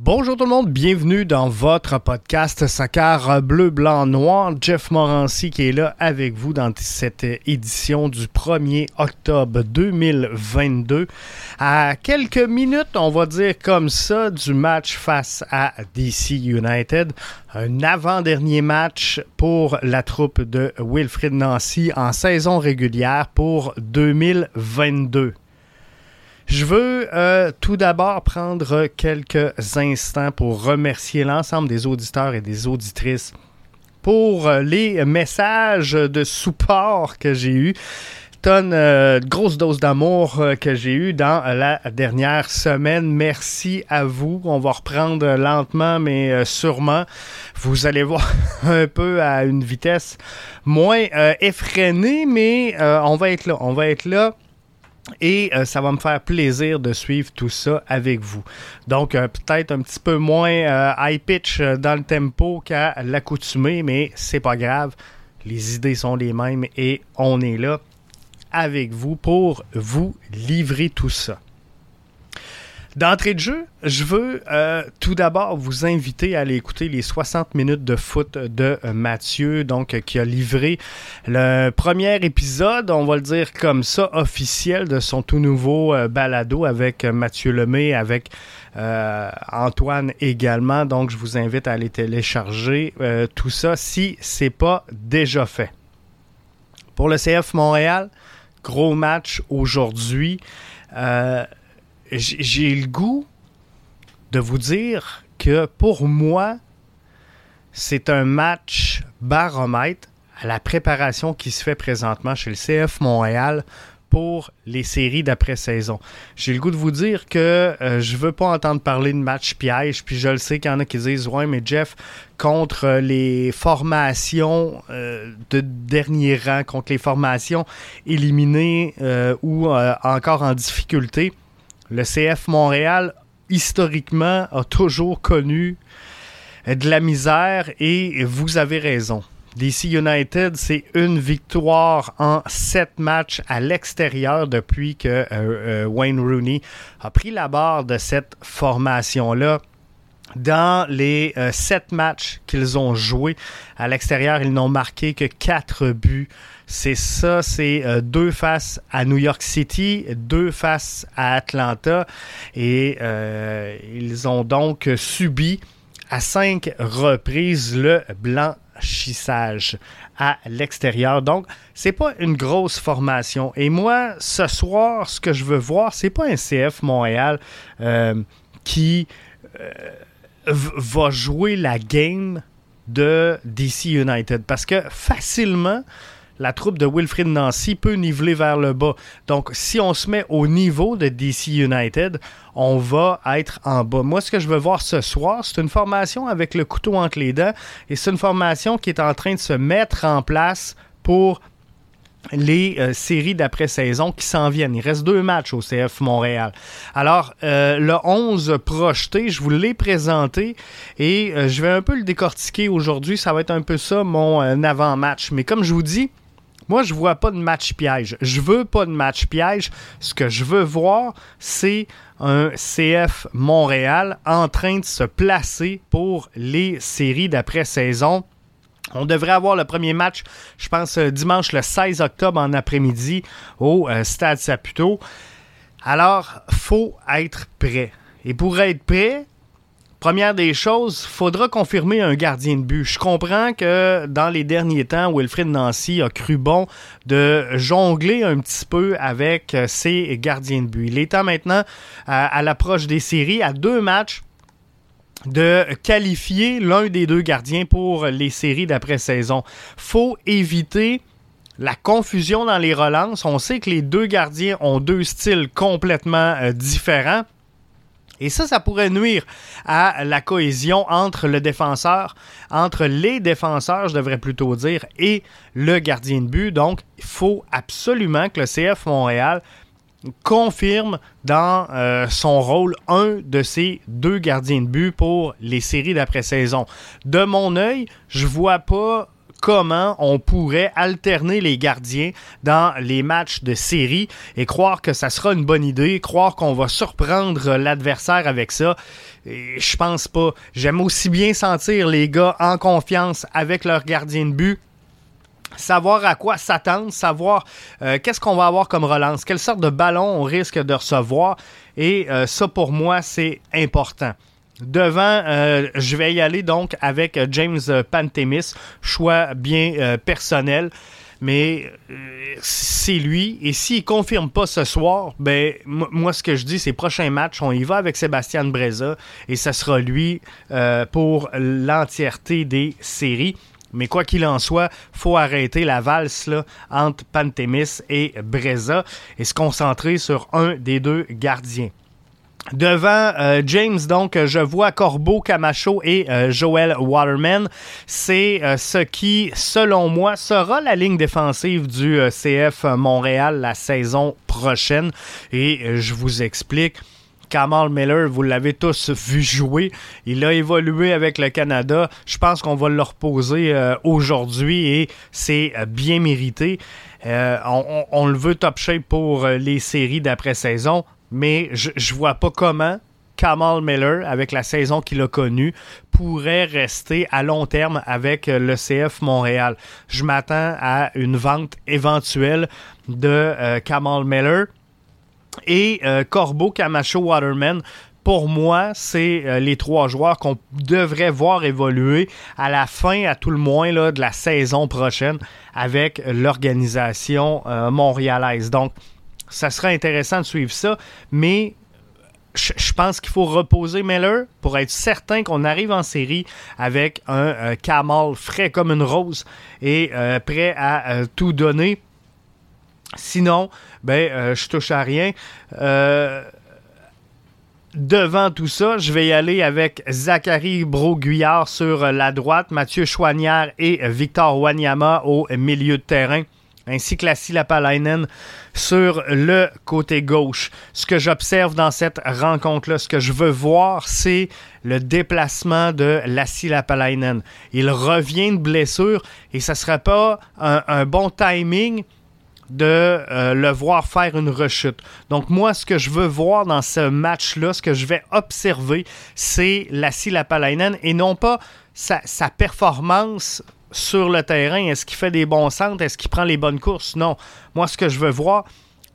Bonjour tout le monde, bienvenue dans votre podcast Soccer Bleu, Blanc, Noir. Jeff Morancy qui est là avec vous dans cette édition du 1er octobre 2022. À quelques minutes, on va dire comme ça, du match face à DC United. Un avant-dernier match pour la troupe de Wilfrid Nancy en saison régulière pour 2022. Je veux euh, tout d'abord prendre quelques instants pour remercier l'ensemble des auditeurs et des auditrices pour euh, les messages de support que j'ai eus. Tonne, euh, grosse dose d'amour que j'ai eu dans la dernière semaine. Merci à vous. On va reprendre lentement, mais sûrement. Vous allez voir un peu à une vitesse moins effrénée, mais on va être là. On va être là et euh, ça va me faire plaisir de suivre tout ça avec vous. Donc, euh, peut-être un petit peu moins euh, high pitch dans le tempo qu'à l'accoutumée, mais c'est pas grave. Les idées sont les mêmes et on est là avec vous pour vous livrer tout ça. D'entrée de jeu, je veux euh, tout d'abord vous inviter à aller écouter les 60 minutes de foot de euh, Mathieu, donc euh, qui a livré le premier épisode, on va le dire comme ça, officiel de son tout nouveau balado avec Mathieu Lemay, avec Antoine également. Donc, je vous invite à aller télécharger tout ça si c'est pas déjà fait. Pour le CF Montréal, gros match aujourd'hui j'ai le goût de vous dire que pour moi, c'est un match baromètre à la préparation qui se fait présentement chez le CF Montréal pour les séries d'après-saison. J'ai le goût de vous dire que euh, je veux pas entendre parler de match piège, puis je le sais qu'il y en a qui disent Ouais, mais Jeff, contre les formations euh, de dernier rang, contre les formations éliminées euh, ou encore en difficulté, le CF Montréal, historiquement, a toujours connu de la misère et vous avez raison. DC United, c'est une victoire en sept matchs à l'extérieur depuis que euh, euh, Wayne Rooney a pris la barre de cette formation-là. Dans les euh, sept matchs qu'ils ont joués à l'extérieur, ils n'ont marqué que quatre buts c'est ça, c'est euh, deux faces à New York City, deux faces à Atlanta. Et euh, ils ont donc subi à cinq reprises le blanchissage à l'extérieur. Donc, c'est pas une grosse formation. Et moi, ce soir, ce que je veux voir, c'est pas un CF Montréal euh, qui va jouer la game de DC United. Parce que facilement, la troupe de Wilfrid Nancy peut niveler vers le bas. Donc, si on se met au niveau de DC United, on va être en bas. Moi, ce que je veux voir ce soir, c'est une formation avec le couteau entre les dents et c'est une formation qui est en train de se mettre en place pour les euh, séries d'après-saison qui s'en viennent. Il reste deux matchs au CF Montréal. Alors, euh, le 11 projeté, je vous l'ai présenté et euh, je vais un peu le décortiquer aujourd'hui. Ça va être un peu ça mon avant-match. Mais comme je vous dis, moi, je vois pas de match piège. Je veux pas de match piège. Ce que je veux voir, c'est un CF Montréal en train de se placer pour les séries d'après-saison. On devrait avoir le premier match, je pense, euh, dimanche le 16 octobre en après-midi au euh, Stade Saputo. Alors, faut être prêt. Et pour être prêt, Première des choses, faudra confirmer un gardien de but. Je comprends que dans les derniers temps, Wilfrid Nancy a cru bon de jongler un petit peu avec euh, ses gardiens de but. Il est temps maintenant, à, l'approche des séries, à deux matchs, de qualifier l'un des deux gardiens pour les séries d'après-saison. Faut éviter la confusion dans les relances. On sait que les deux gardiens ont deux styles complètement euh, différents. Et ça, ça pourrait nuire à la cohésion entre le défenseur, entre les défenseurs, je devrais plutôt dire, et le gardien de but. Donc, il faut absolument que le CF Montréal confirme dans euh, son rôle un de ces deux gardiens de but pour les séries d'après-saison. De mon œil, je vois pas comment on pourrait alterner les gardiens dans les matchs de série et croire que ça sera une bonne idée, croire qu'on va surprendre l'adversaire avec ça. Je pense pas. J'aime aussi bien sentir les gars en confiance avec leur gardien de but savoir à quoi s'attendre, savoir euh, qu'est-ce qu'on va avoir comme relance, quelle sorte de ballon on risque de recevoir. Et euh, ça, pour moi, c'est important. Devant, euh, je vais y aller donc avec James Pantemis, choix bien personnel. Mais c'est lui. Et s'il confirme pas ce soir, ben moi ce que je dis, c'est prochain match, on y va avec Sébastien Breza et ça sera lui pour l'entièreté des séries. Mais quoi qu'il en soit, faut arrêter la valse entre Pantémis et Breza et se concentrer sur un des deux gardiens. Devant euh, James, donc, je vois Corbeau, Camacho et euh, Joel Waterman. C'est euh, ce qui, selon moi, sera la ligne défensive du CF Montréal la saison prochaine. Et je vous explique. Kamal Miller, vous l'avez tous vu jouer. Il a évolué avec le Canada. Je pense qu'on va le reposer euh, aujourd'hui et c'est euh, bien mérité. Euh, on, le veut top shape pour les séries d'après-saison, mais je, ne vois pas comment Kamal Miller, avec la saison qu'il a connue, pourrait rester à long terme avec le CF Montréal. Je m'attends à une vente éventuelle de Kamal Miller et euh, Corbeau, Camacho, Waterman, pour moi, c'est euh, les trois joueurs qu'on devrait voir évoluer à la fin, à tout le moins, là, de la saison prochaine avec l'organisation euh, montréalaise. Donc, ça sera intéressant de suivre ça, mais je pense qu'il faut reposer Miller pour être certain qu'on arrive en série avec un Kamal frais comme une rose et prêt à tout donner Sinon, ben, euh, je touche à rien. Euh, devant tout ça, je vais y aller avec Zachary Broguillard sur la droite, Mathieu Chouanière et Victor Wanyama au milieu de terrain, ainsi que Lassie Lapalainen sur le côté gauche. Ce que j'observe dans cette rencontre-là, ce que je veux voir, c'est le déplacement de Lassie Lapalainen. Il revient de blessure et ça ne serait pas un bon timing de euh, le voir faire une rechute. Donc moi, ce que je veux voir dans ce match-là, ce que je vais observer, c'est Lassie Lapalainen et non pas sa, sa performance sur le terrain. Est-ce qu'il fait des bons centres? Est-ce qu'il prend les bonnes courses? Non. Moi, ce que je veux voir,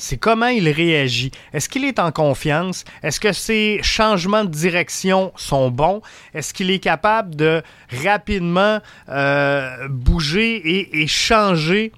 c'est comment il réagit. Est-ce qu'il est en confiance? Est-ce que ses changements de direction sont bons? Est-ce qu'il est capable de rapidement euh, bouger et, changer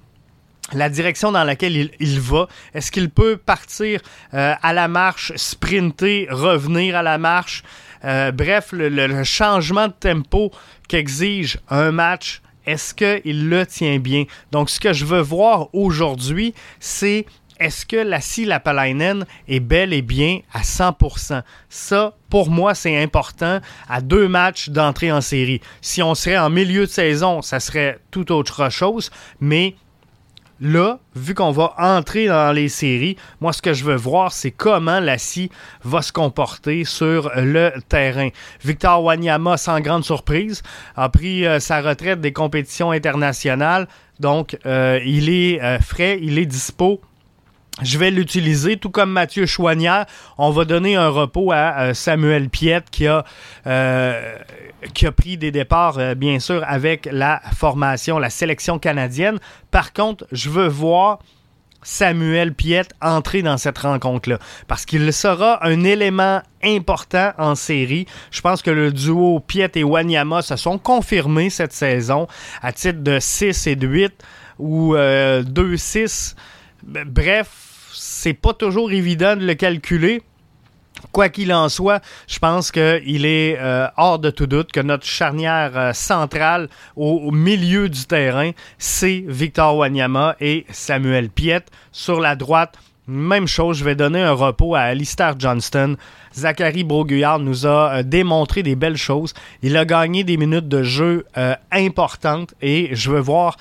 la direction dans laquelle il, va? Est-ce qu'il peut partir euh, à la marche, sprinter, revenir à la marche? Euh, bref, le, changement de tempo qu'exige un match, est-ce qu'il le tient bien? Donc, ce que je veux voir aujourd'hui, c'est est-ce que la Lapalainen est bel et bien à 100%? Ça, pour moi, c'est important à deux matchs d'entrée en série. Si on serait en milieu de saison, ça serait tout autre chose, mais là, vu qu'on va entrer dans les séries, moi, ce que je veux voir, c'est comment la scie va se comporter sur le terrain. Victor Wanyama, sans grande surprise, a pris euh, sa retraite des compétitions internationales. Donc, euh, il est euh, frais, il est dispo je vais l'utiliser, tout comme Mathieu Chouanière. On va donner un repos à euh, Samuel Piette qui a, euh, qui a pris des départs, euh, bien sûr, avec la formation, la sélection canadienne. Par contre, je veux voir Samuel Piette entrer dans cette rencontre-là. Parce qu'il sera un élément important en série. Je pense que le duo Piette et Wanyama se sont confirmés cette saison à titre de 6 et de 8 ou 2-6. Bref, c'est pas toujours évident de le calculer. Quoi qu'il en soit, je pense qu'il est euh, hors de tout doute que notre charnière euh, centrale au, milieu du terrain, c'est Victor Wanyama et Samuel Piet. Sur la droite, même chose, je vais donner un repos à Alistair Johnston. Zachary Broguillard nous a euh, démontré des belles choses. Il a gagné des minutes de jeu importantes et je veux voir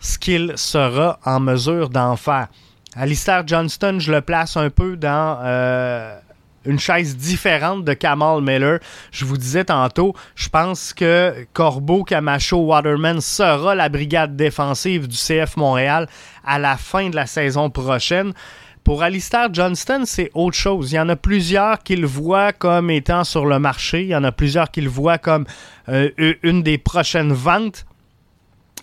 ce qu'il sera en mesure d'en faire. Alistair Johnston, je le place un peu dans, euh, une chaise différente de Kamal Miller. Je vous disais tantôt, je pense que Corbeau, Camacho, Waterman sera la brigade défensive du CF Montréal à la fin de la saison prochaine. Pour Alistair Johnston, c'est autre chose. Il y en a plusieurs qui le voient comme étant sur le marché. Il y en a plusieurs qui le voient comme euh, une des prochaines ventes.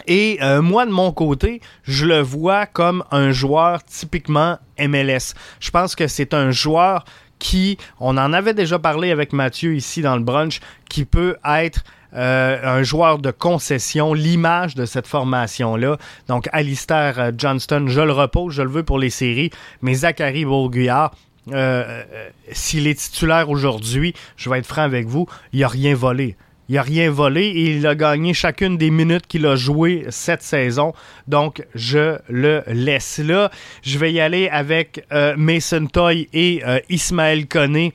Et euh, moi, de mon côté, je le vois comme un joueur typiquement MLS. Je pense que c'est un joueur qui, on en avait déjà parlé avec Mathieu ici dans le brunch, qui peut être euh, un joueur de concession, l'image de cette formation-là. Donc, Alistair euh, Johnston, je le repose, je le veux pour les séries, mais Zachary Bourguillard, s'il est titulaire aujourd'hui, je vais être franc avec vous, il n'a rien volé. Il n'a rien volé et il a gagné chacune des minutes qu'il a joué cette saison. Donc, je le laisse là. Je vais y aller avec Mason Toy et Ismaël Koné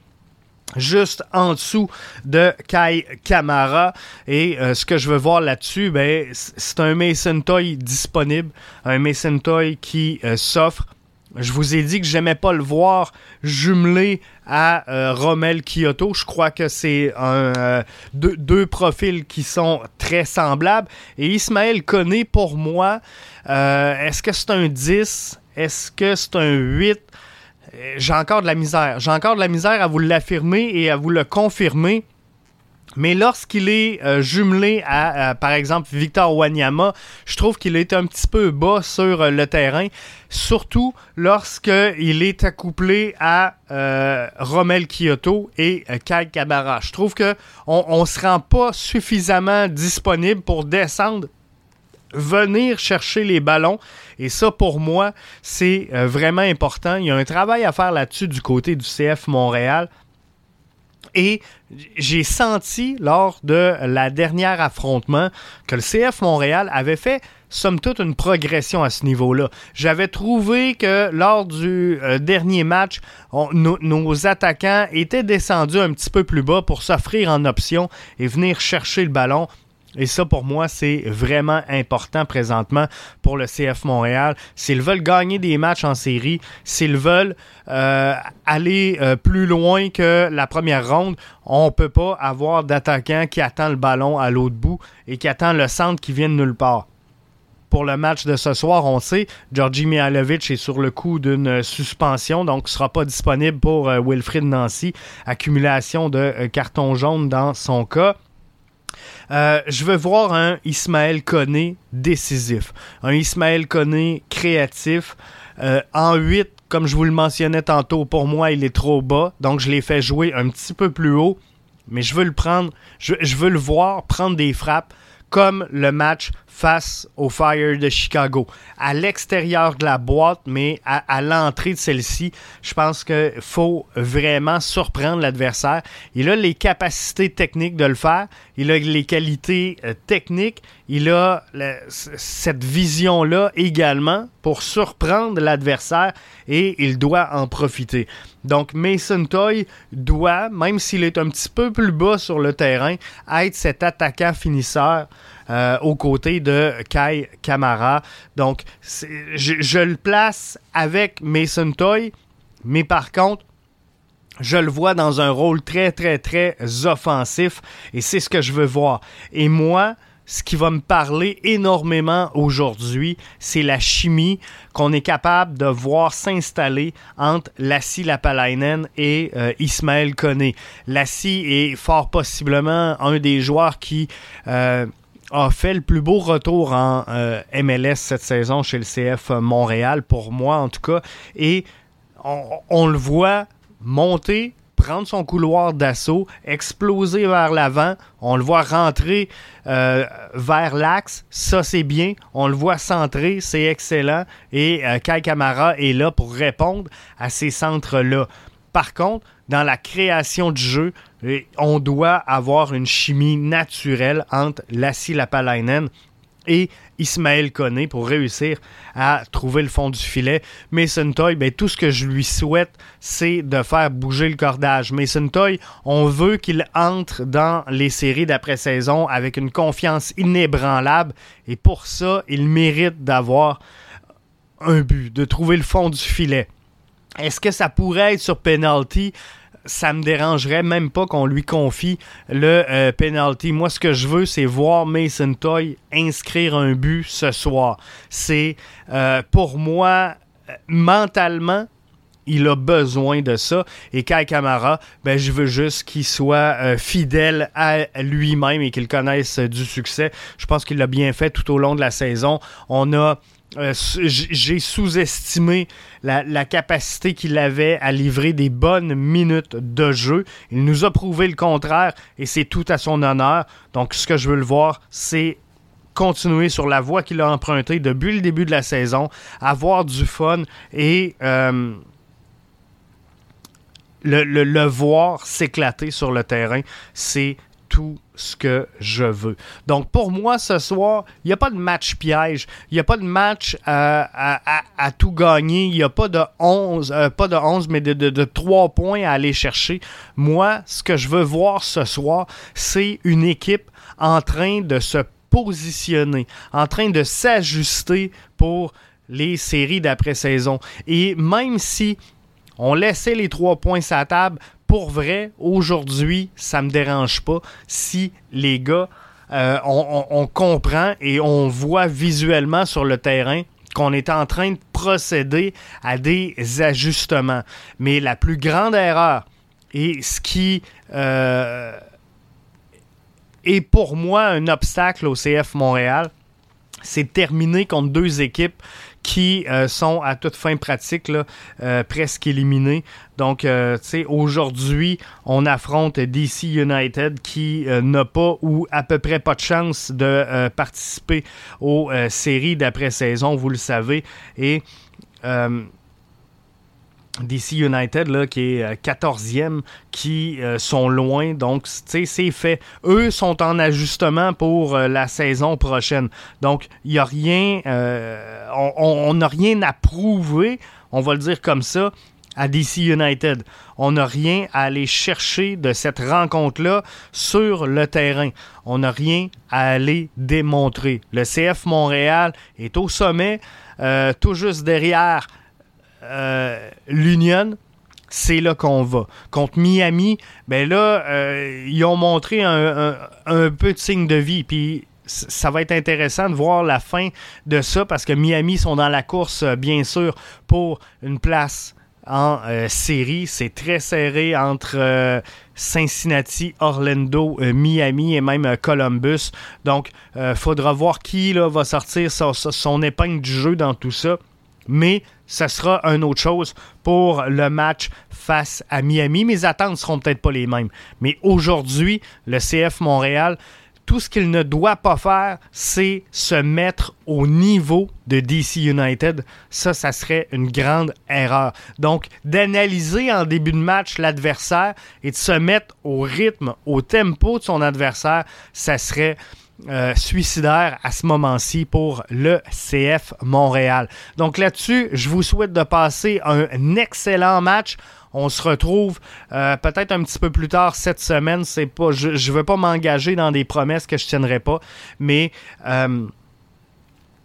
juste en dessous de Kai Kamara. Et euh, ce que je veux voir là-dessus, ben, c'est un Mason Toy disponible, un Mason Toy qui euh, s'offre. Je vous ai dit que j'aimais pas le voir jumelé à euh, Romel Kyoto. Je crois que c'est un, deux, profils qui sont très semblables. Et Ismaël Koné, pour moi, est-ce que c'est un 10? Est-ce que c'est un 8? Euh, j'ai encore de la misère. J'ai encore de la misère à vous l'affirmer et à vous le confirmer. Mais lorsqu'il est euh, jumelé à, par exemple, Victor Wanyama, je trouve qu'il est un petit peu bas sur euh, le terrain, surtout lorsqu'il est accouplé à Romel Kyoto et Kai Kabara. Je trouve qu'on on ne se rend pas suffisamment disponible pour descendre venir chercher les ballons. Et ça, pour moi, c'est euh, vraiment important. Il y a un travail à faire là-dessus du côté du CF Montréal. Et j'ai senti lors de la dernière affrontement que le CF Montréal avait fait somme toute une progression à ce niveau-là. J'avais trouvé que lors du euh, dernier match, nos attaquants étaient descendus un petit peu plus bas pour s'offrir en option et venir chercher le ballon. Et ça, pour moi, c'est vraiment important présentement pour le CF Montréal. S'ils veulent gagner des matchs en série, s'ils veulent euh, aller euh, plus loin que la première ronde, on ne peut pas avoir d'attaquant qui attend le ballon à l'autre bout et qui attend le centre qui vient de nulle part pour le match de ce soir, on sait, Georgi Mihalovic est sur le coup d'une suspension, donc ne sera pas disponible pour euh, Wilfrid Nancy. Accumulation de cartons jaunes dans son cas. Euh, je veux voir un Ismaël Koné décisif, un Ismaël Koné créatif. Euh, en 8, comme je vous le mentionnais tantôt, pour moi, il est trop bas, donc je l'ai fait jouer un petit peu plus haut. Mais je veux le prendre, je veux le voir prendre des frappes comme le match face au Fire de Chicago. À l'extérieur de la boîte, mais à, l'entrée de celle-ci, je pense qu'il faut vraiment surprendre l'adversaire. Il a les capacités techniques de le faire, il a les qualités euh, techniques, il a cette vision-là également pour surprendre l'adversaire et il doit en profiter. Donc Mason Toy doit, même s'il est un petit peu plus bas sur le terrain, être cet attaquant finisseur euh, aux côtés de Kai Kamara. Donc, je, le place avec Mason Toy, mais par contre, je le vois dans un rôle très, très, très offensif et c'est ce que je veux voir. Et moi, ce qui va me parler énormément aujourd'hui, c'est la chimie qu'on est capable de voir s'installer entre Lassie Lapalainen et euh, Ismaël Koné. Lassie est fort possiblement un des joueurs qui... Euh, a fait le plus beau retour en euh, MLS cette saison chez le CF Montréal, pour moi en tout cas. Et on, le voit monter, prendre son couloir d'assaut, exploser vers l'avant. On le voit rentrer euh, vers l'axe. Ça, c'est bien. On le voit centrer. C'est excellent. Et euh, Kai Kamara est là pour répondre à ces centres-là. Par contre, dans la création du jeu, on doit avoir une chimie naturelle entre Lassie Lapalainen et Ismaël Koné pour réussir à trouver le fond du filet. Mason Toy, ben, tout ce que je lui souhaite, c'est de faire bouger le cordage. Mason Toy, on veut qu'il entre dans les séries d'après-saison avec une confiance inébranlable et pour ça, il mérite d'avoir un but, de trouver le fond du filet. Est-ce que ça pourrait être sur penalty? ça me dérangerait même pas qu'on lui confie le euh, penalty. Moi, ce que je veux, c'est voir Mason Toy inscrire un but ce soir. C'est euh, pour moi mentalement il a besoin de ça. Et Kai Kamara, ben, je veux juste qu'il soit euh, fidèle à lui-même et qu'il connaisse du succès. Je pense qu'il l'a bien fait tout au long de la saison. On a euh, j'ai sous-estimé la, capacité qu'il avait à livrer des bonnes minutes de jeu. Il nous a prouvé le contraire et c'est tout à son honneur. Donc, ce que je veux le voir, c'est continuer sur la voie qu'il a empruntée depuis le début de la saison, avoir du fun et euh, le, voir s'éclater sur le terrain, c'est tout ce que je veux. Donc pour moi ce soir, il n'y a pas de match piège, il n'y a pas de match à, tout gagner, il n'y a pas de 11, euh, pas de 11 mais de, de, 3 points à aller chercher. Moi, ce que je veux voir ce soir, c'est une équipe en train de se positionner, en train de s'ajuster pour les séries d'après-saison. Et même si on laissait les trois points sur la table. Pour vrai, aujourd'hui, ça me dérange pas si les gars, euh, on, comprend et on voit visuellement sur le terrain qu'on est en train de procéder à des ajustements. Mais la plus grande erreur et ce qui euh, est pour moi un obstacle au CF Montréal, c'est terminer contre deux équipes qui euh, sont à toute fin pratique euh, presque éliminés. Donc, euh, tu sais, aujourd'hui, on affronte DC United qui n'a pas ou à peu près pas de chance de participer aux séries d'après-saison, vous le savez. Et DC United, là, qui est 14e, euh, qui euh, sont loin. Donc, c'est fait. Eux sont en ajustement pour euh, la saison prochaine. Donc, il n'y a rien. on n'a rien à prouver, on va le dire comme ça, à DC United. On n'a rien à aller chercher de cette rencontre-là sur le terrain. On n'a rien à aller démontrer. Le CF Montréal est au sommet, tout juste derrière euh, l'Union, c'est là qu'on va. Contre Miami, ben là, euh, ils ont montré un, peu de signe de vie. Puis ça va être intéressant de voir la fin de ça parce que Miami sont dans la course, euh, bien sûr, pour une place en série. C'est très serré entre Cincinnati, Orlando, Miami et même Columbus. Donc, il faudra voir qui là, va sortir son épingle du jeu dans tout ça mais ça sera une autre chose pour le match face à Miami. Mes attentes seront peut-être pas les mêmes. Mais aujourd'hui, le CF Montréal, tout ce qu'il ne doit pas faire, c'est se mettre au niveau de DC United. Ça, ça serait une grande erreur. Donc, d'analyser en début de match l'adversaire et de se mettre au rythme, au tempo de son adversaire, ça serait euh, suicidaire à ce moment-ci pour le CF Montréal. Donc là-dessus, je vous souhaite de passer un excellent match. On se retrouve euh, peut-être un petit peu plus tard cette semaine. C'est pas, je ne veux pas m'engager dans des promesses que je tiendrai pas, mais euh,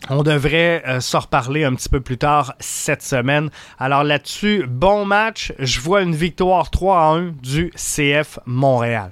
on devrait s'en reparler un petit peu plus tard cette semaine. Alors là-dessus, bon match. Je vois une victoire 3 à 1 du CF Montréal.